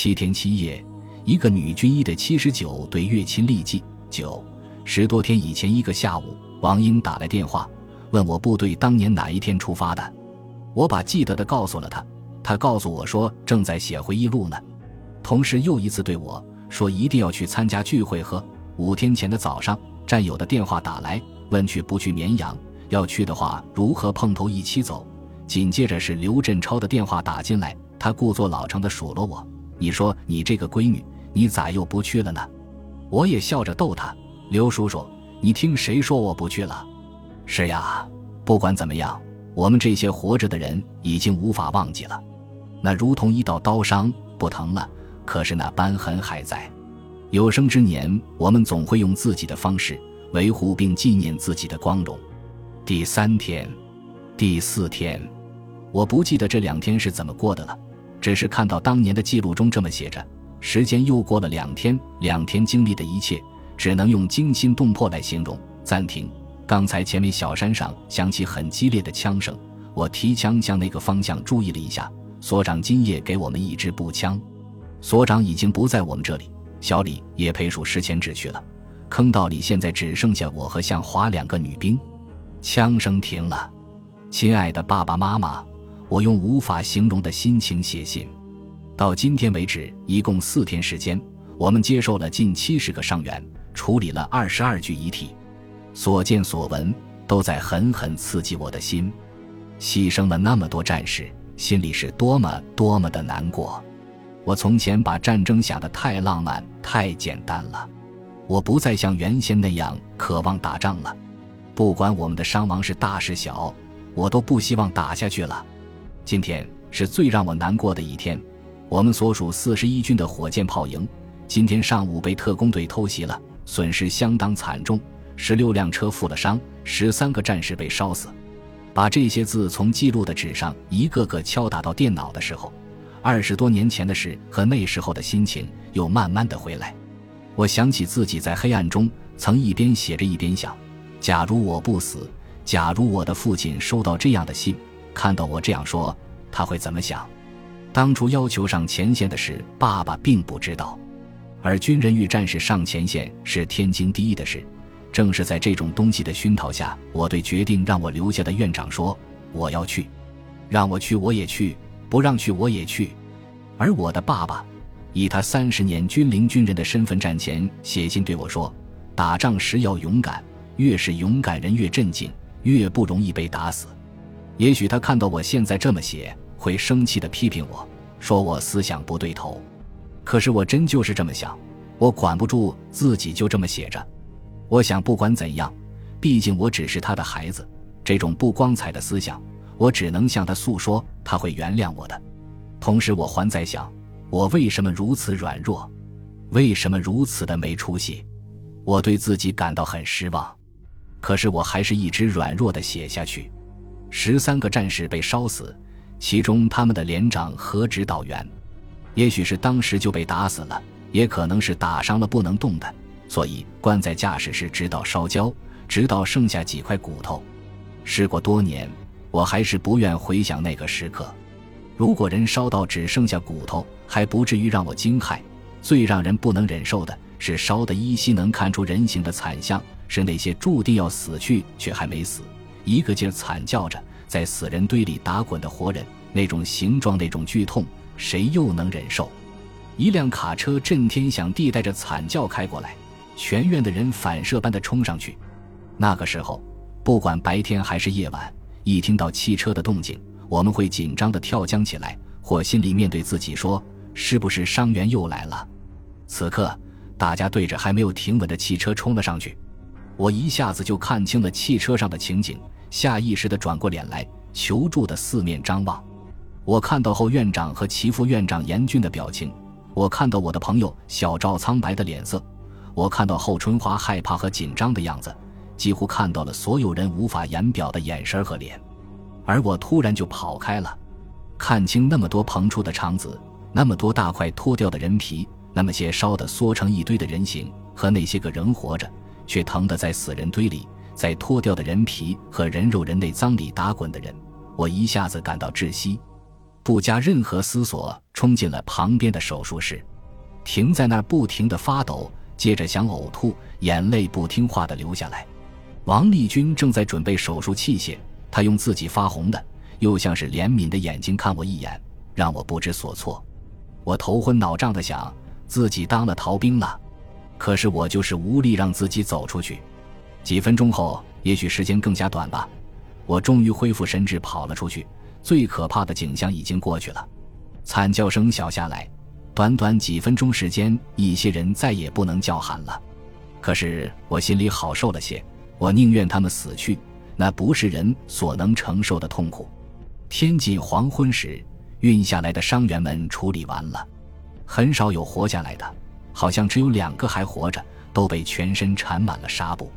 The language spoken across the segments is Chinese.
七天七夜，一个女军医的七十九对月亲历记。九十多天以前一个下午，王英打来电话，问我部队当年哪一天出发的。我把记得的告诉了他，他告诉我说正在写回忆录呢。同时又一次对我说一定要去参加聚会。和五天前的早上，战友的电话打来，问去不去绵阳，要去的话如何碰头一起走。紧接着是刘振超的电话打进来，他故作老成的数落我。你说你这个闺女，你咋又不去了呢？我也笑着逗他：“刘叔叔，你听谁说我不去了？是呀，不管怎么样，我们这些活着的人已经无法忘记了。那如同一道刀伤，不疼了，可是那瘢痕还在。有生之年，我们总会用自己的方式维护并纪念自己的光荣。”第三天，第四天，我不记得这两天是怎么过的了。只是看到当年的记录中这么写着，时间又过了两天，两天经历的一切只能用惊心动魄来形容。暂停，刚才前面小山上响起很激烈的枪声，我提枪向那个方向注意了一下。所长今夜给我们一支步枪，所长已经不在我们这里，小李也陪属石前指去了。坑道里现在只剩下我和向华两个女兵。枪声停了，亲爱的爸爸妈妈。我用无法形容的心情写信。到今天为止，一共四天时间，我们接受了近七十个伤员，处理了二十二具遗体。所见所闻都在狠狠刺激我的心。牺牲了那么多战士，心里是多么多么的难过。我从前把战争想得太浪漫、太简单了。我不再像原先那样渴望打仗了。不管我们的伤亡是大是小，我都不希望打下去了。今天是最让我难过的一天，我们所属四十一军的火箭炮营今天上午被特工队偷袭了，损失相当惨重，十六辆车负了伤，十三个战士被烧死。把这些字从记录的纸上一个个敲打到电脑的时候，二十多年前的事和那时候的心情又慢慢的回来。我想起自己在黑暗中曾一边写着一边想：假如我不死，假如我的父亲收到这样的信。看到我这样说，他会怎么想？当初要求上前线的事，爸爸并不知道。而军人与战士上前线是天经地义的事。正是在这种东西的熏陶下，我对决定让我留下的院长说：“我要去，让我去我也去，不让去我也去。”而我的爸爸，以他三十年军龄军人的身份站前写信对我说：“打仗时要勇敢，越是勇敢人越镇静，越不容易被打死。”也许他看到我现在这么写，会生气的批评我，说我思想不对头。可是我真就是这么想，我管不住自己就这么写着。我想不管怎样，毕竟我只是他的孩子，这种不光彩的思想，我只能向他诉说，他会原谅我的。同时，我还在想，我为什么如此软弱，为什么如此的没出息？我对自己感到很失望。可是我还是一直软弱的写下去。十三个战士被烧死，其中他们的连长和指导员，也许是当时就被打死了，也可能是打伤了不能动弹，所以关在驾驶室直到烧焦，直到剩下几块骨头。事过多年，我还是不愿回想那个时刻。如果人烧到只剩下骨头，还不至于让我惊骇。最让人不能忍受的是烧得依稀能看出人形的惨象，是那些注定要死去却还没死。一个劲儿惨叫着，在死人堆里打滚的活人，那种形状，那种剧痛，谁又能忍受？一辆卡车震天响地带着惨叫开过来，全院的人反射般的冲上去。那个时候，不管白天还是夜晚，一听到汽车的动静，我们会紧张的跳僵起来，或心里面对自己说：“是不是伤员又来了？”此刻，大家对着还没有停稳的汽车冲了上去，我一下子就看清了汽车上的情景。下意识地转过脸来，求助的四面张望。我看到后院长和齐副院长严峻的表情，我看到我的朋友小赵苍白的脸色，我看到后春花害怕和紧张的样子，几乎看到了所有人无法言表的眼神和脸。而我突然就跑开了，看清那么多膨出的肠子，那么多大块脱掉的人皮，那么些烧得缩成一堆的人形，和那些个人活着却疼得在死人堆里。在脱掉的人皮和人肉、人内脏里打滚的人，我一下子感到窒息。不加任何思索冲进了旁边的手术室，停在那儿不停的发抖，接着想呕吐，眼泪不听话的流下来。王立军正在准备手术器械，他用自己发红的又像是怜悯的眼睛看我一眼，让我不知所措。我头昏脑胀的想，自己当了逃兵了，可是我就是无力让自己走出去。几分钟后，也许时间更加短吧，我终于恢复神智，跑了出去。最可怕的景象已经过去了，惨叫声小下来，短短几分钟时间，一些人再也不能叫喊了。可是我心里好受了些，我宁愿他们死去，那不是人所能承受的痛苦。天近黄昏时，运下来的伤员们处理完了，很少有活下来的，好像只有两个还活着，都被全身缠满了纱布。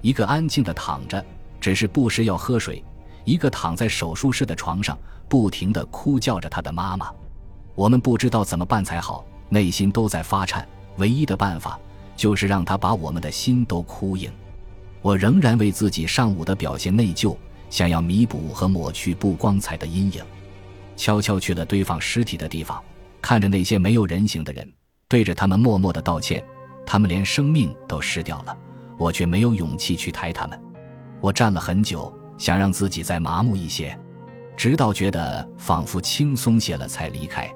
一个安静的躺着，只是不时要喝水。一个躺在手术室的床上，不停地哭叫着他的妈妈。我们不知道怎么办才好，内心都在发颤。唯一的办法就是让他把我们的心都哭硬。我仍然为自己上午的表现内疚，想要弥补和抹去不光彩的阴影。悄悄去了堆放尸体的地方，看着那些没有人形的人，对着他们默默的道歉。他们连生命都失掉了，我却没有勇气去抬他们。我站了很久。想让自己再麻木一些，直到觉得仿佛轻松些了才离开。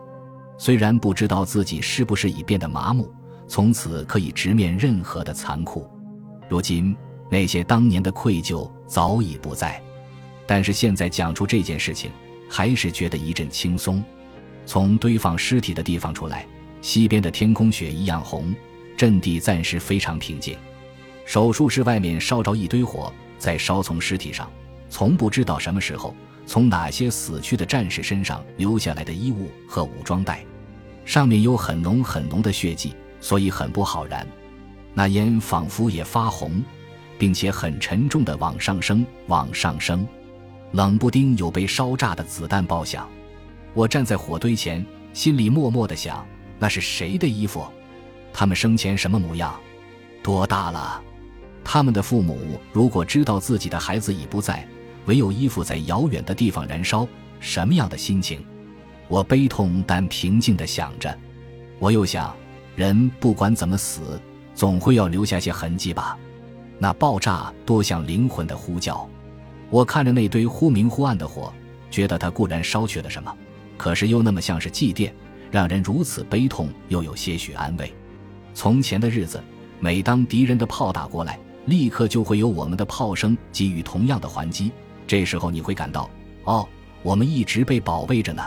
虽然不知道自己是不是已变得麻木，从此可以直面任何的残酷。如今那些当年的愧疚早已不在，但是现在讲出这件事情，还是觉得一阵轻松。从堆放尸体的地方出来，西边的天空雪一样红，阵地暂时非常平静。手术室外面烧着一堆火，在烧从尸体上。从不知道什么时候，从哪些死去的战士身上留下来的衣物和武装带，上面有很浓很浓的血迹，所以很不好燃。那烟仿佛也发红，并且很沉重的往上升，往上升。冷不丁有被烧炸的子弹爆响。我站在火堆前，心里默默的想：那是谁的衣服？他们生前什么模样？多大了？他们的父母如果知道自己的孩子已不在。唯有衣服在遥远的地方燃烧，什么样的心情？我悲痛但平静地想着。我又想，人不管怎么死，总会要留下些痕迹吧。那爆炸多像灵魂的呼叫。我看着那堆忽明忽暗的火，觉得它固然烧去了什么，可是又那么像是祭奠，让人如此悲痛，又有些许安慰。从前的日子，每当敌人的炮打过来，立刻就会有我们的炮声给予同样的还击。这时候你会感到，哦，我们一直被保卫着呢。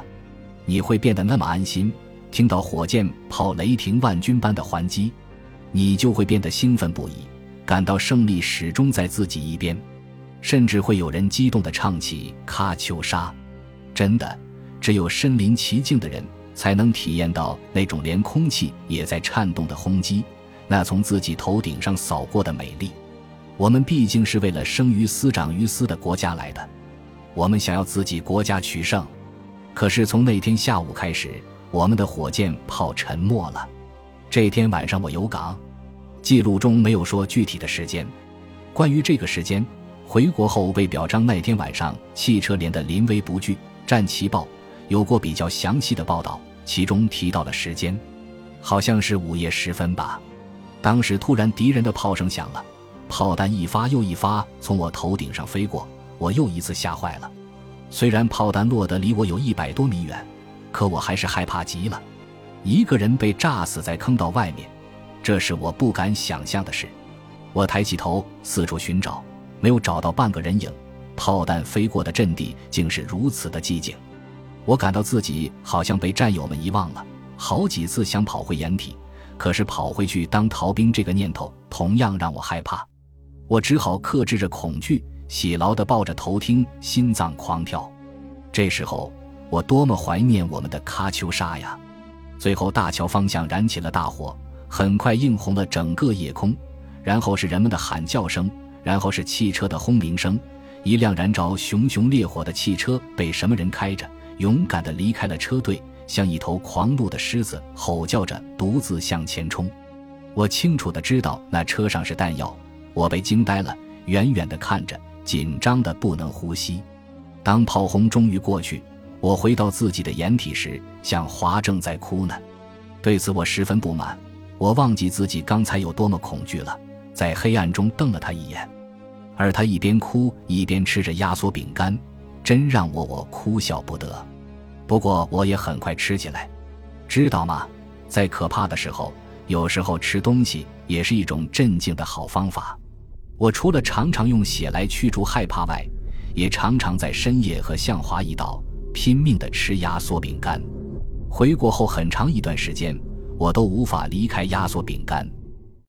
你会变得那么安心，听到火箭炮雷霆万钧般的还击，你就会变得兴奋不已，感到胜利始终在自己一边。甚至会有人激动地唱起《喀秋莎》。真的，只有身临其境的人才能体验到那种连空气也在颤动的轰击，那从自己头顶上扫过的美丽。我们毕竟是为了生于斯长于斯的国家来的，我们想要自己国家取胜。可是从那天下午开始，我们的火箭炮沉默了。这天晚上我有岗，记录中没有说具体的时间。关于这个时间，回国后为表彰那天晚上汽车连的临危不惧，《战旗报》有过比较详细的报道，其中提到了时间，好像是午夜时分吧。当时突然敌人的炮声响了。炮弹一发又一发从我头顶上飞过，我又一次吓坏了。虽然炮弹落得离我有一百多米远，可我还是害怕极了。一个人被炸死在坑道外面，这是我不敢想象的事。我抬起头四处寻找，没有找到半个人影。炮弹飞过的阵地竟是如此的寂静，我感到自己好像被战友们遗忘了。好几次想跑回掩体，可是跑回去当逃兵这个念头同样让我害怕。我只好克制着恐惧，喜牢地抱着头听，心脏狂跳。这时候，我多么怀念我们的喀秋莎呀！最后，大桥方向燃起了大火，很快映红了整个夜空。然后是人们的喊叫声，然后是汽车的轰鸣声。一辆燃着熊熊烈火的汽车被什么人开着，勇敢地离开了车队，像一头狂怒的狮子，吼叫着独自向前冲。我清楚地知道，那车上是弹药。我被惊呆了，远远地看着，紧张的不能呼吸。当炮轰终于过去，我回到自己的掩体时，向华正在哭呢。对此我十分不满，我忘记自己刚才有多么恐惧了，在黑暗中瞪了他一眼，而他一边哭一边吃着压缩饼干，真让我我哭笑不得。不过我也很快吃起来，知道吗？在可怕的时候，有时候吃东西也是一种镇静的好方法。我除了常常用血来驱逐害怕外，也常常在深夜和向华一道。拼命地吃压缩饼干，回国后很长一段时间，我都无法离开压缩饼干。